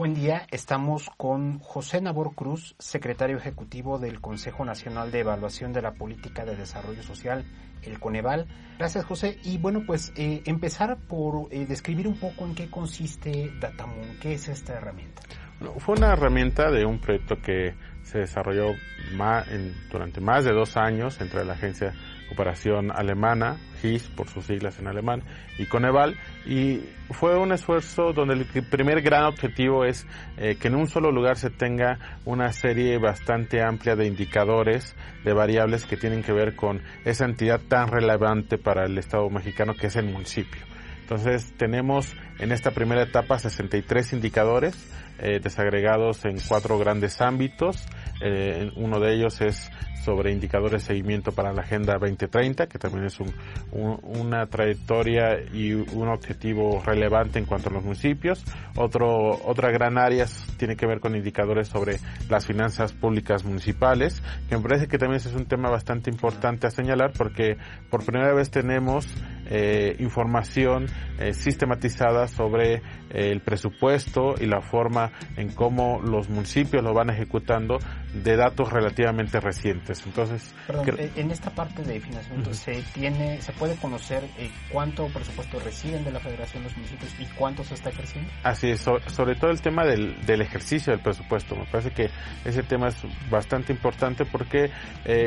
Buen día, estamos con José Nabor Cruz, secretario ejecutivo del Consejo Nacional de Evaluación de la Política de Desarrollo Social, el Coneval. Gracias, José. Y bueno, pues eh, empezar por eh, describir un poco en qué consiste Datamoon, qué es esta herramienta. fue una herramienta de un proyecto que se desarrolló durante más de dos años entre la Agencia Cooperación Alemana, GIS por sus siglas en alemán, y Coneval, y fue un esfuerzo donde el primer gran objetivo es eh, que en un solo lugar se tenga una serie bastante amplia de indicadores, de variables que tienen que ver con esa entidad tan relevante para el Estado mexicano que es el municipio. Entonces tenemos en esta primera etapa 63 indicadores eh, desagregados en cuatro grandes ámbitos. Eh, uno de ellos es sobre indicadores de seguimiento para la Agenda 2030, que también es un, una trayectoria y un objetivo relevante en cuanto a los municipios. Otro, otra gran área tiene que ver con indicadores sobre las finanzas públicas municipales, que me parece que también es un tema bastante importante a señalar porque por primera vez tenemos eh, información eh, sistematizada sobre eh, el presupuesto y la forma en cómo los municipios lo van ejecutando de datos relativamente recientes. Entonces, en esta parte de financiamiento se tiene, se puede conocer cuánto presupuesto reciben de la Federación los municipios y cuánto se está creciendo. Así es, sobre, todo el tema del, del, ejercicio del presupuesto. Me parece que ese tema es bastante importante porque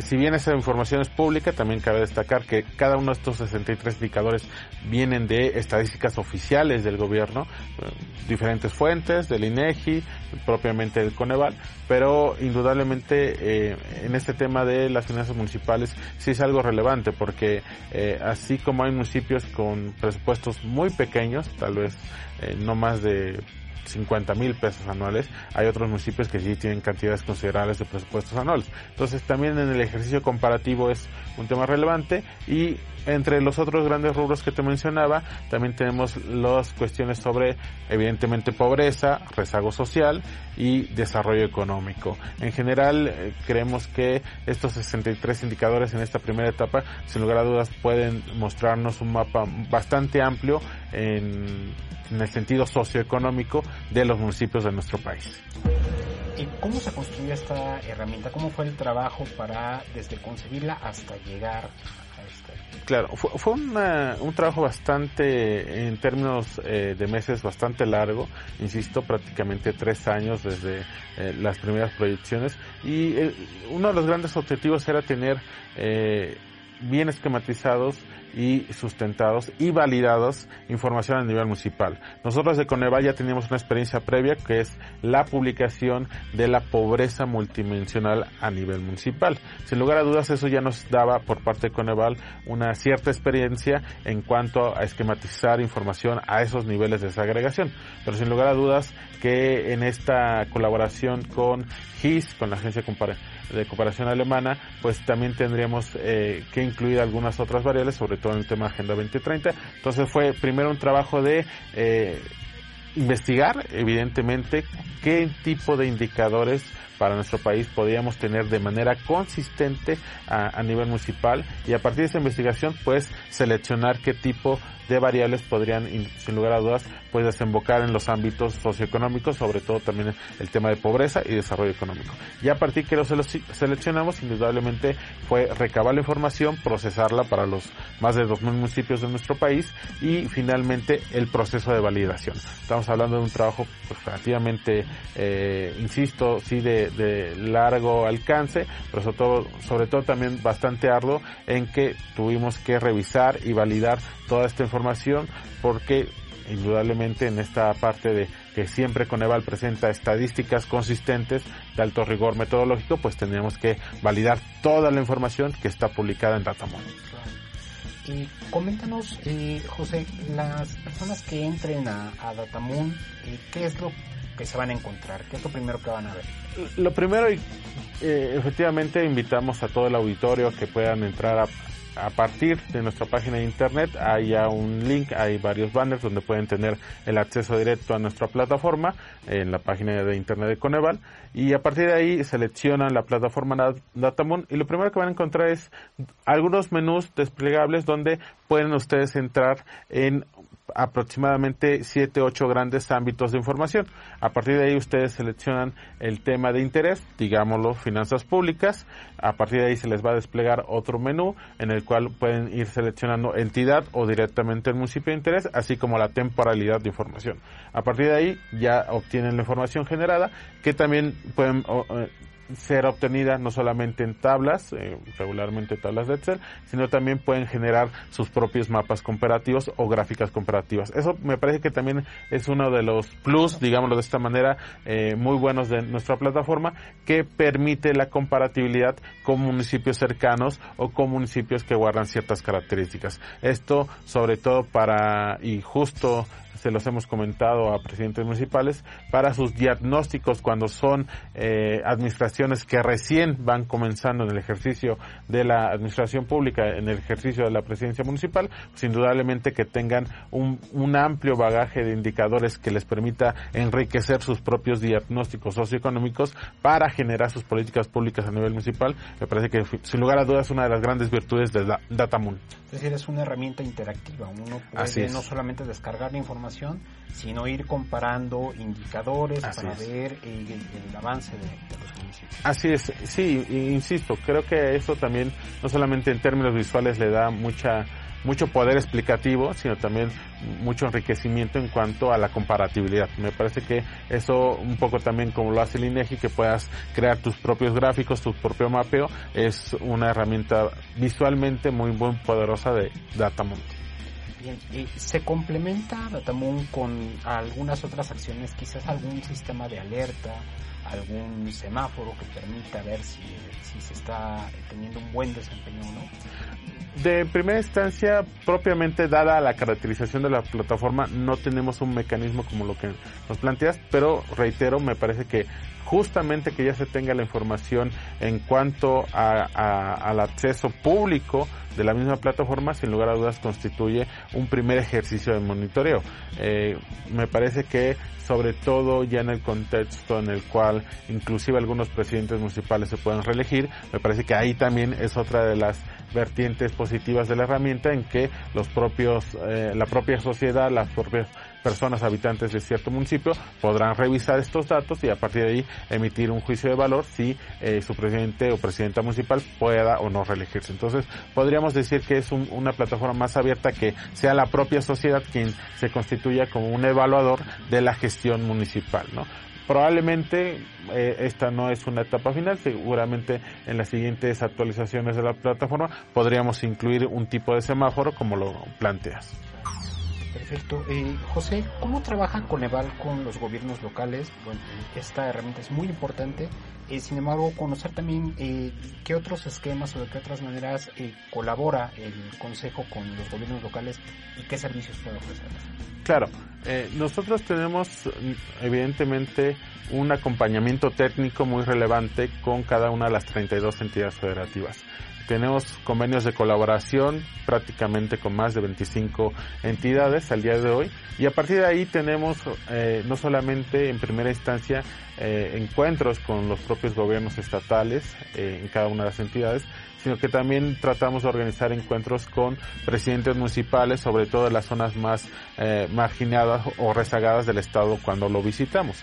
si bien esa información es pública, también cabe destacar que cada uno de estos 63 indicadores vienen de estadísticas oficiales del gobierno, eh, diferentes fuentes, del INEGI, propiamente del Coneval, pero indudablemente eh, en este tema de las finanzas municipales sí es algo relevante porque eh, así como hay municipios con presupuestos muy pequeños, tal vez no más de 50 mil pesos anuales, hay otros municipios que sí tienen cantidades considerables de presupuestos anuales. Entonces también en el ejercicio comparativo es un tema relevante y entre los otros grandes rubros que te mencionaba, también tenemos las cuestiones sobre, evidentemente, pobreza, rezago social y desarrollo económico. En general, eh, creemos que estos 63 indicadores en esta primera etapa, sin lugar a dudas, pueden mostrarnos un mapa bastante amplio en en el sentido socioeconómico de los municipios de nuestro país. ¿Y cómo se construyó esta herramienta? ¿Cómo fue el trabajo para desde concebirla hasta llegar a esta? Claro, fue, un trabajo bastante, en términos eh, de meses, bastante largo, insisto, prácticamente tres años desde eh, las primeras proyecciones y eh, uno de los grandes objetivos era tener bien esquematizados y sustentados y validados información a nivel municipal. Nosotros de Coneval ya teníamos una experiencia previa que es la publicación de la pobreza multidimensional a nivel municipal. Sin lugar a dudas eso ya nos daba por parte de Coneval una cierta experiencia en cuanto a esquematizar información a esos niveles de desagregación. Pero sin lugar a dudas que en esta colaboración con GIS, con la Agencia de Cooperación Alemana, pues también tendríamos eh, que incluir algunas otras variables, sobre todo en el tema Agenda 2030. Entonces fue primero un trabajo de eh, investigar, evidentemente, qué tipo de indicadores para nuestro país podríamos tener de manera consistente a, nivel municipal y a partir de esa investigación pues seleccionar qué tipo de variables podrían, sin lugar a dudas, pues desembocar en los ámbitos socioeconómicos, sobre todo también el tema de pobreza y desarrollo económico. Y a partir que lo seleccionamos, indudablemente fue recabar la información, procesarla para los más de 2.000 municipios de nuestro país y finalmente el proceso de validación. Estamos hablando de un trabajo pues, relativamente, eh, insisto, sí de, de largo alcance, pero sobre todo, sobre todo también bastante arduo en que tuvimos que revisar y validar toda esta información porque indudablemente en esta parte de que siempre Coneval presenta estadísticas consistentes de alto rigor metodológico, pues tendríamos que validar toda la información que está publicada en Datamon. Y coméntanos, eh, José, las personas que entren a, a Datamoon, eh, ¿qué es lo que se van a encontrar? ¿Qué es lo primero que van a ver? Lo primero, eh, efectivamente, invitamos a todo el auditorio que puedan entrar a, a partir de nuestra página de internet hay ya un link, hay varios banners donde pueden tener el acceso directo a nuestra plataforma en la página de internet de Coneval y a partir de ahí seleccionan la plataforma Datamon y lo primero que van a encontrar es algunos menús desplegables donde pueden ustedes entrar en aproximadamente 7, 8 grandes ámbitos de información. A partir de ahí ustedes seleccionan el tema de interés, digámoslo, finanzas públicas. A partir de ahí se les va a desplegar otro menú en el cual pueden ir seleccionando entidad o directamente el municipio de interés, así como la temporalidad de información. A partir de ahí ya obtienen la información generada que también pueden eh, ser obtenida no solamente en tablas, eh, regularmente tablas de Excel, sino también pueden generar sus propios mapas comparativos o gráficas comparativas. Eso me parece que también es uno de los plus, digámoslo de esta manera, eh, muy buenos de nuestra plataforma, que permite la comparatividad con municipios cercanos o con municipios que guardan ciertas características. Esto sobre todo para, y justo se los hemos comentado a presidentes municipales, para sus diagnósticos cuando son eh, administraciones que recién van comenzando en el ejercicio de la administración pública, en el ejercicio de la presidencia municipal, pues indudablemente que tengan un, un amplio bagaje de indicadores que les permita enriquecer sus propios diagnósticos socioeconómicos para generar sus políticas públicas a nivel municipal. Me parece que sin lugar a dudas una de las grandes virtudes de Datamoon. Es decir, es una herramienta interactiva. Uno puede no solamente descargar la información, sino ir comparando indicadores para ver el, avance de, los municipios. Así es, sí, insisto, creo que eso también no solamente en términos visuales le da mucha mucho poder explicativo, sino también mucho enriquecimiento en cuanto a la comparatividad. Me parece que eso un poco también como lo hace el INEGI, que puedas crear tus propios gráficos, tu propio mapeo, es una herramienta visualmente muy, muy poderosa de Datamont. Bien, ¿se complementa Datamoon con algunas otras acciones, quizás algún sistema de alerta, algún semáforo que permita ver si, si se está teniendo un buen desempeño o no? De primera instancia, propiamente dada la caracterización de la plataforma, no tenemos un mecanismo como lo que nos planteas, pero reitero, me parece que justamente que ya se tenga la información en cuanto a, al acceso público de la misma plataforma, sin lugar a dudas constituye un primer ejercicio de monitoreo. Eh, me parece que sobre todo ya en el contexto en el cual inclusive algunos presidentes municipales se pueden reelegir, me parece que ahí también es otra de las vertientes positivas de la herramienta en que los propios, eh, la propia sociedad, las propias personas habitantes de cierto municipio podrán revisar estos datos y a partir de ahí emitir un juicio de valor si eh, su presidente o presidenta municipal pueda o no reelegirse. Entonces, podríamos decir que es una plataforma más abierta que sea la propia sociedad quien se constituya como un evaluador de la gestión municipal, ¿no? Probablemente eh, esta no es una etapa final, seguramente en las siguientes actualizaciones de la plataforma podríamos incluir un tipo de semáforo como lo planteas. Perfecto. Eh, José, ¿cómo trabaja Coneval con los gobiernos locales? Bueno, esta herramienta es muy importante. Eh, sin embargo, conocer también eh, qué otros esquemas o de qué otras maneras eh, colabora el Consejo con los gobiernos locales y qué servicios puede ofrecer. Claro, nosotros tenemos evidentemente un acompañamiento técnico muy relevante con cada una de las 32 entidades federativas. Tenemos convenios de colaboración prácticamente con más de 25 entidades al día de hoy y a partir de ahí tenemos eh, no solamente en primera instancia eh, encuentros con los propios gobiernos estatales eh, en cada una de las entidades, sino que también tratamos de organizar encuentros con presidentes municipales, sobre todo en las zonas más marginadas o rezagadas del estado cuando lo visitamos.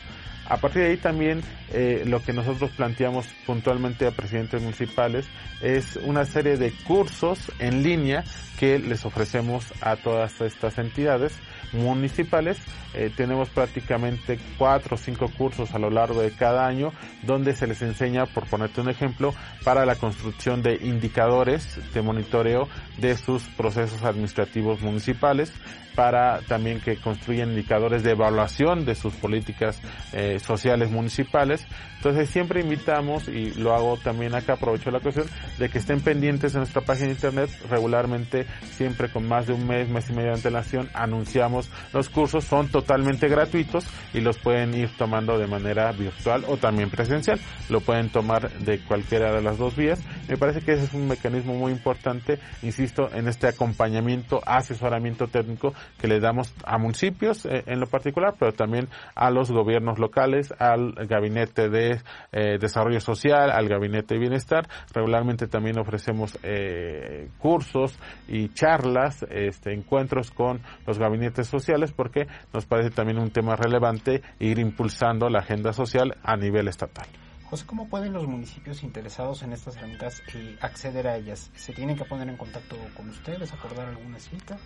A partir de ahí también eh, lo que nosotros planteamos puntualmente a presidentes municipales es una serie de cursos en línea que les ofrecemos a todas estas entidades municipales. Eh, tenemos prácticamente cuatro o cinco cursos a lo largo de cada año donde se les enseña, por ponerte un ejemplo, para la construcción de indicadores de monitoreo de sus procesos administrativos municipales, para también que construyan indicadores de evaluación de sus políticas eh, sociales municipales. Entonces siempre invitamos, y lo hago también acá, aprovecho la ocasión, de que estén pendientes en nuestra página de internet regularmente, siempre con más de un mes, mes y medio de antelación, anunciamos los cursos, son totalmente gratuitos y los pueden ir tomando de manera virtual o también presencial. Lo pueden tomar de cualquiera de las dos vías. Me parece que ese es un mecanismo muy importante, insisto, en este acompañamiento, asesoramiento técnico que le damos a municipios eh, en lo particular, pero también a los gobiernos locales, al gabinete de eh, desarrollo social, al gabinete de bienestar. Regularmente también ofrecemos eh, cursos y charlas, este, encuentros con los gabinetes sociales porque nos parece también un tema relevante ir impulsando la agenda social a nivel estatal. José, ¿cómo pueden los municipios interesados en estas herramientas eh, acceder a ellas? ¿Se tienen que poner en contacto con ustedes, acordar alguna cita?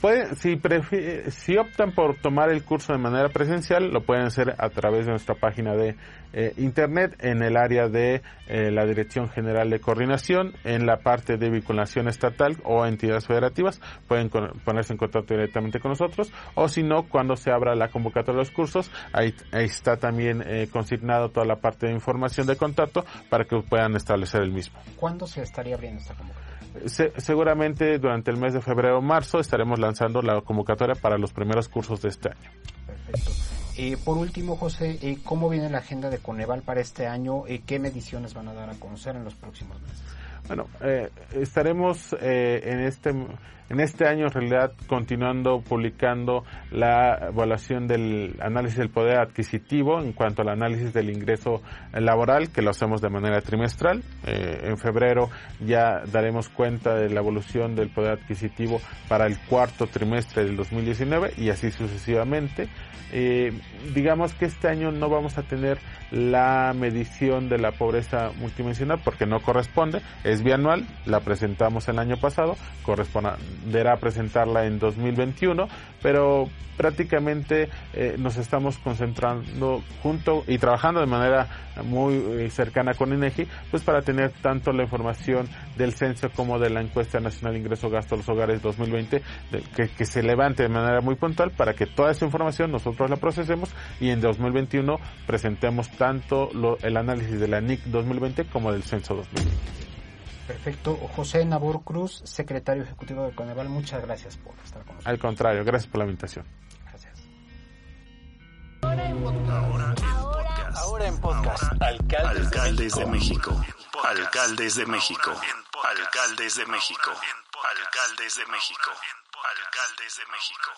Pueden, si, si optan por tomar el curso de manera presencial, lo pueden hacer a través de nuestra página de eh, internet en el área de eh, la Dirección General de Coordinación, en la parte de vinculación estatal o entidades federativas, pueden ponerse en contacto directamente con nosotros, o si no, cuando se abra la convocatoria de los cursos, ahí, está también eh, consignado toda la parte de información de contacto para que puedan establecer el mismo. ¿Cuándo se estaría abriendo esta convocatoria? Seguramente durante el mes de febrero o marzo estaremos lanzando la convocatoria para los primeros cursos de este año. Perfecto. Eh, por último, José, eh, ¿cómo viene la agenda de Coneval para este año? Eh, ¿Qué mediciones van a dar a conocer en los próximos meses? Bueno, estaremos en este en este año en realidad continuando publicando la evaluación del análisis del poder adquisitivo en cuanto al análisis del ingreso laboral que lo hacemos de manera trimestral. Eh, en febrero ya daremos cuenta de la evolución del poder adquisitivo para el cuarto trimestre del 2019 y así sucesivamente. Eh, digamos que este año no vamos a tener la medición de la pobreza multidimensional porque no corresponde, es bianual, la presentamos el año pasado, corresponderá presentarla en 2021, pero prácticamente eh, nos estamos concentrando junto y trabajando de manera muy eh, cercana con INEGI, pues para tener tanto la información del censo como de la encuesta nacional de ingreso gasto a los hogares 2020 que, que se levante de manera muy puntual para que toda esa información nosotros la procesemos y en 2021 presentemos tanto el análisis de la NIC 2020 como del censo 2020. Perfecto. José Nabor Cruz, secretario ejecutivo de Coneval, muchas gracias por estar con nosotros. Al contrario, gracias por la invitación. Gracias. Ahora en podcast. Ahora en podcast. Alcaldes, de, México. Alcaldes de México. Alcaldes de México. Alcaldes de México. Alcaldes de México.